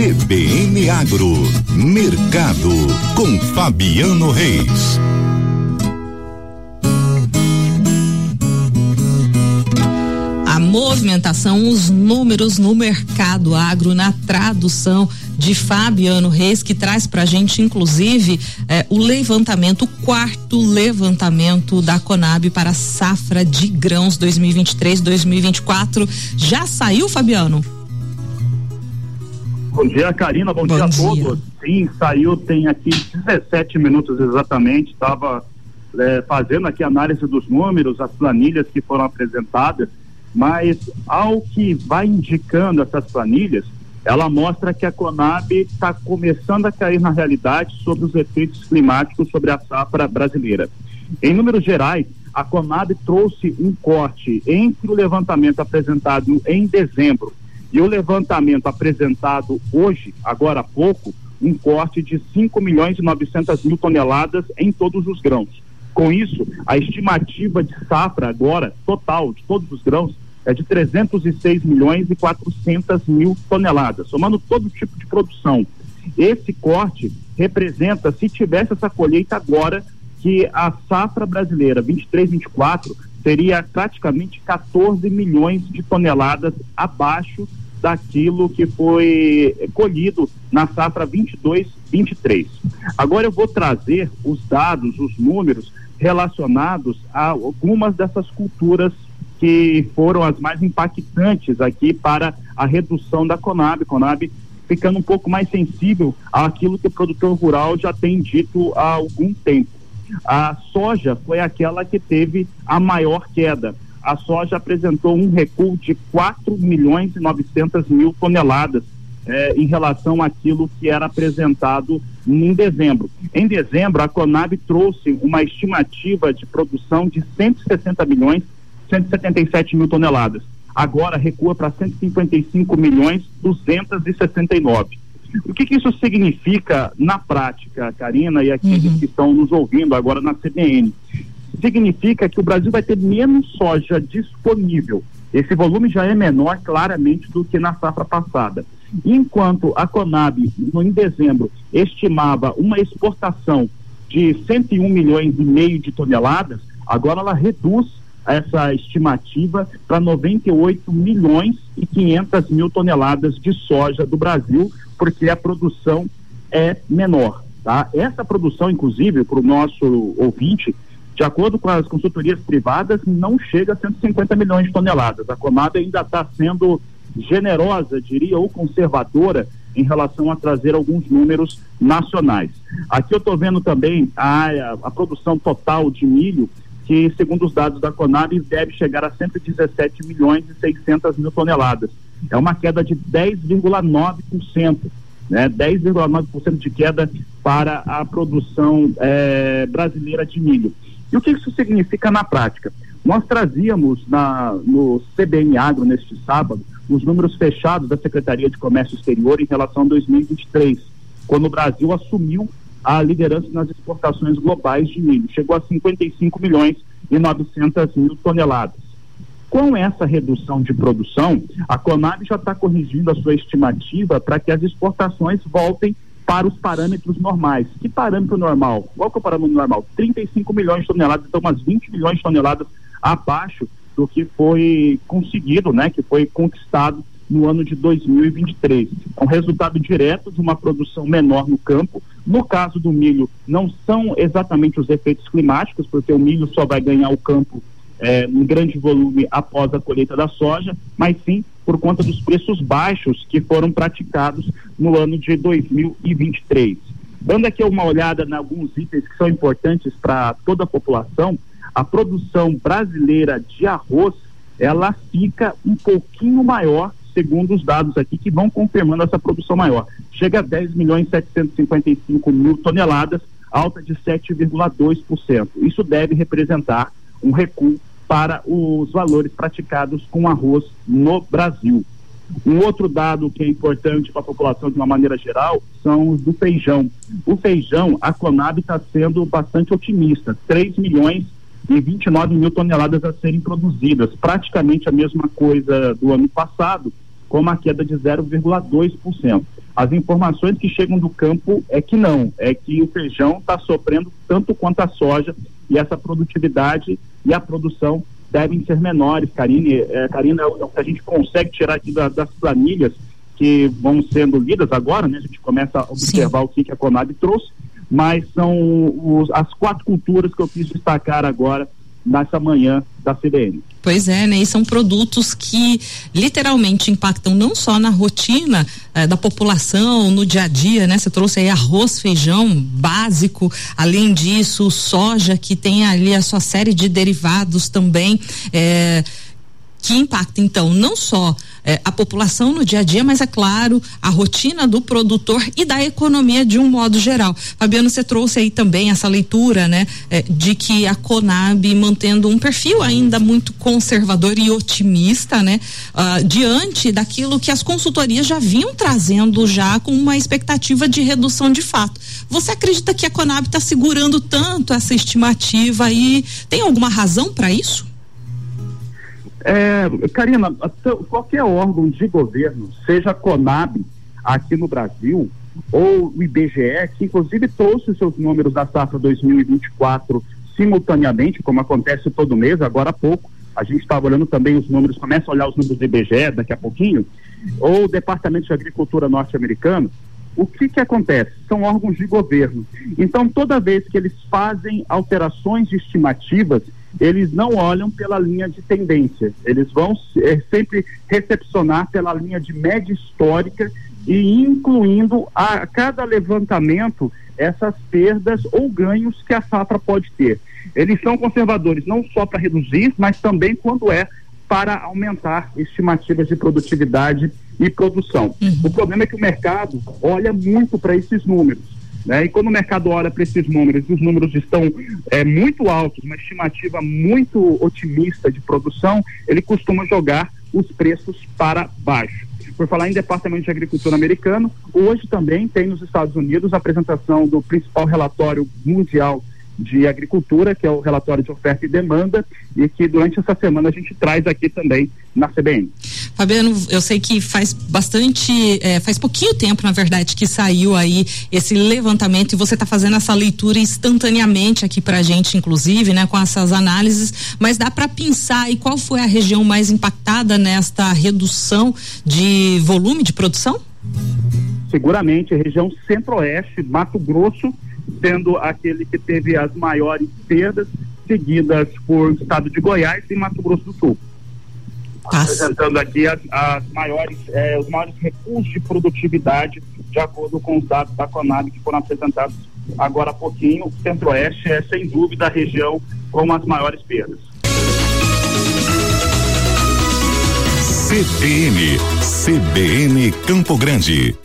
CBN Agro, Mercado, com Fabiano Reis. A movimentação, os números no mercado agro, na tradução de Fabiano Reis, que traz para a gente, inclusive, eh, o levantamento, o quarto levantamento da Conab para a safra de grãos 2023-2024. Já saiu, Fabiano? Bom dia, Karina. Bom, Bom dia, dia, a todos. Sim, saiu, tem aqui 17 minutos exatamente. Estava é, fazendo aqui análise dos números, as planilhas que foram apresentadas, mas ao que vai indicando essas planilhas, ela mostra que a Conab está começando a cair na realidade sobre os efeitos climáticos sobre a safra brasileira. Em números gerais, a Conab trouxe um corte entre o levantamento apresentado em dezembro e o levantamento apresentado hoje, agora há pouco, um corte de 5 milhões e 900 mil toneladas em todos os grãos. Com isso, a estimativa de safra agora, total de todos os grãos, é de 306 milhões e 400 mil toneladas, somando todo tipo de produção. Esse corte representa, se tivesse essa colheita agora, que a safra brasileira 23-24 seria praticamente 14 milhões de toneladas abaixo daquilo que foi colhido na safra 22-23. Agora eu vou trazer os dados, os números relacionados a algumas dessas culturas que foram as mais impactantes aqui para a redução da Conab. Conab ficando um pouco mais sensível àquilo que o produtor rural já tem dito há algum tempo. A soja foi aquela que teve a maior queda. A soja apresentou um recuo de 4 milhões e 900 mil toneladas eh, em relação àquilo que era apresentado em dezembro. Em dezembro, a Conab trouxe uma estimativa de produção de 160 milhões 177 mil toneladas. Agora recua para 155 milhões 269. O que, que, isso significa na prática, Karina, e aqueles uhum. que estão nos ouvindo agora na CBN? Significa que o Brasil vai ter menos soja disponível. Esse volume já é menor, claramente, do que na safra passada. Enquanto a Conab, no, em dezembro, estimava uma exportação de 101 milhões e meio de toneladas, agora ela reduz essa estimativa para 98 milhões e 500 mil toneladas de soja do Brasil, porque a produção é menor. Tá? Essa produção, inclusive, para o nosso ouvinte, de acordo com as consultorias privadas, não chega a 150 milhões de toneladas. A Comada ainda está sendo generosa, diria, ou conservadora em relação a trazer alguns números nacionais. Aqui eu estou vendo também a, a produção total de milho que, segundo os dados da Conab, deve chegar a 117 milhões e 600 mil toneladas. É uma queda de 10,9%, né? 10,9% de queda para a produção eh, brasileira de milho. E o que isso significa na prática? Nós trazíamos na, no CBN Agro neste sábado os números fechados da Secretaria de Comércio Exterior em relação a 2023, quando o Brasil assumiu a liderança nas exportações globais de milho. Chegou a 55 milhões e 900 mil toneladas. Com essa redução de produção, a Conab já está corrigindo a sua estimativa para que as exportações voltem para os parâmetros normais. Que parâmetro normal? Qual que é o parâmetro normal? 35 milhões de toneladas, então umas 20 milhões de toneladas abaixo do que foi conseguido, né, que foi conquistado no ano de 2023. É um resultado direto de uma produção menor no campo. No caso do milho, não são exatamente os efeitos climáticos, porque o milho só vai ganhar o campo é, em grande volume após a colheita da soja, mas sim por conta dos preços baixos que foram praticados no ano de 2023. Dando aqui uma olhada em alguns itens que são importantes para toda a população, a produção brasileira de arroz ela fica um pouquinho maior segundo os dados aqui que vão confirmando essa produção maior. Chega a 10 milhões 755 mil toneladas, alta de 7,2%. Isso deve representar um recuo para os valores praticados com arroz no Brasil. Um outro dado que é importante para a população de uma maneira geral são os do feijão. O feijão, a Conab está sendo bastante otimista, 3 milhões e 29 mil toneladas a serem produzidas, praticamente a mesma coisa do ano passado, com uma queda de 0,2%. As informações que chegam do campo é que não, é que o feijão está sofrendo tanto quanto a soja e essa produtividade e a produção devem ser menores. Karine, é, Karina, é o, é o que a gente consegue tirar aqui da, das planilhas que vão sendo lidas agora, né? A gente começa a observar Sim. o que, que a Conab trouxe, mas são os, as quatro culturas que eu quis destacar agora nessa manhã da CBN. Pois é, né? E são produtos que literalmente impactam não só na rotina eh, da população, no dia a dia, né? Você trouxe aí arroz, feijão básico, além disso, soja, que tem ali a sua série de derivados também. Eh, que impacta então não só é, a população no dia a dia, mas é claro a rotina do produtor e da economia de um modo geral. Fabiano, você trouxe aí também essa leitura, né, é, de que a Conab mantendo um perfil ainda muito conservador e otimista, né, uh, diante daquilo que as consultorias já vinham trazendo já com uma expectativa de redução de fato. Você acredita que a Conab está segurando tanto essa estimativa e tem alguma razão para isso? É, Karina, qualquer órgão de governo, seja a Conab aqui no Brasil, ou o IBGE, que inclusive trouxe seus números da safra 2024 simultaneamente, como acontece todo mês, agora há pouco, a gente estava olhando também os números, começa a olhar os números do IBGE daqui a pouquinho, ou o Departamento de Agricultura norte-americano, o que que acontece? São órgãos de governo. Então, toda vez que eles fazem alterações estimativas, eles não olham pela linha de tendência, eles vão é, sempre recepcionar pela linha de média histórica e incluindo a cada levantamento essas perdas ou ganhos que a safra pode ter. Eles são conservadores não só para reduzir, mas também quando é para aumentar estimativas de produtividade e produção. Uhum. O problema é que o mercado olha muito para esses números. Né? E quando o mercado olha para esses números, os números estão é, muito altos, uma estimativa muito otimista de produção, ele costuma jogar os preços para baixo. Por falar em Departamento de Agricultura americano, hoje também tem nos Estados Unidos a apresentação do principal relatório mundial de Agricultura, que é o relatório de oferta e demanda, e que durante essa semana a gente traz aqui também na CBN. Fabiano, eu sei que faz bastante, é, faz pouquinho tempo, na verdade, que saiu aí esse levantamento e você está fazendo essa leitura instantaneamente aqui para a gente, inclusive, né, com essas análises, mas dá para pensar e qual foi a região mais impactada nesta redução de volume de produção? Seguramente, a região centro-oeste, Mato Grosso, sendo aquele que teve as maiores perdas, seguidas por estado de Goiás e Mato Grosso do Sul. Apresentando aqui as, as maiores, eh, os maiores recursos de produtividade, de acordo com os dados da Conab que foram apresentados agora há pouquinho. O Centro-Oeste é, sem dúvida, a região com as maiores perdas. CBN, CBN Campo Grande.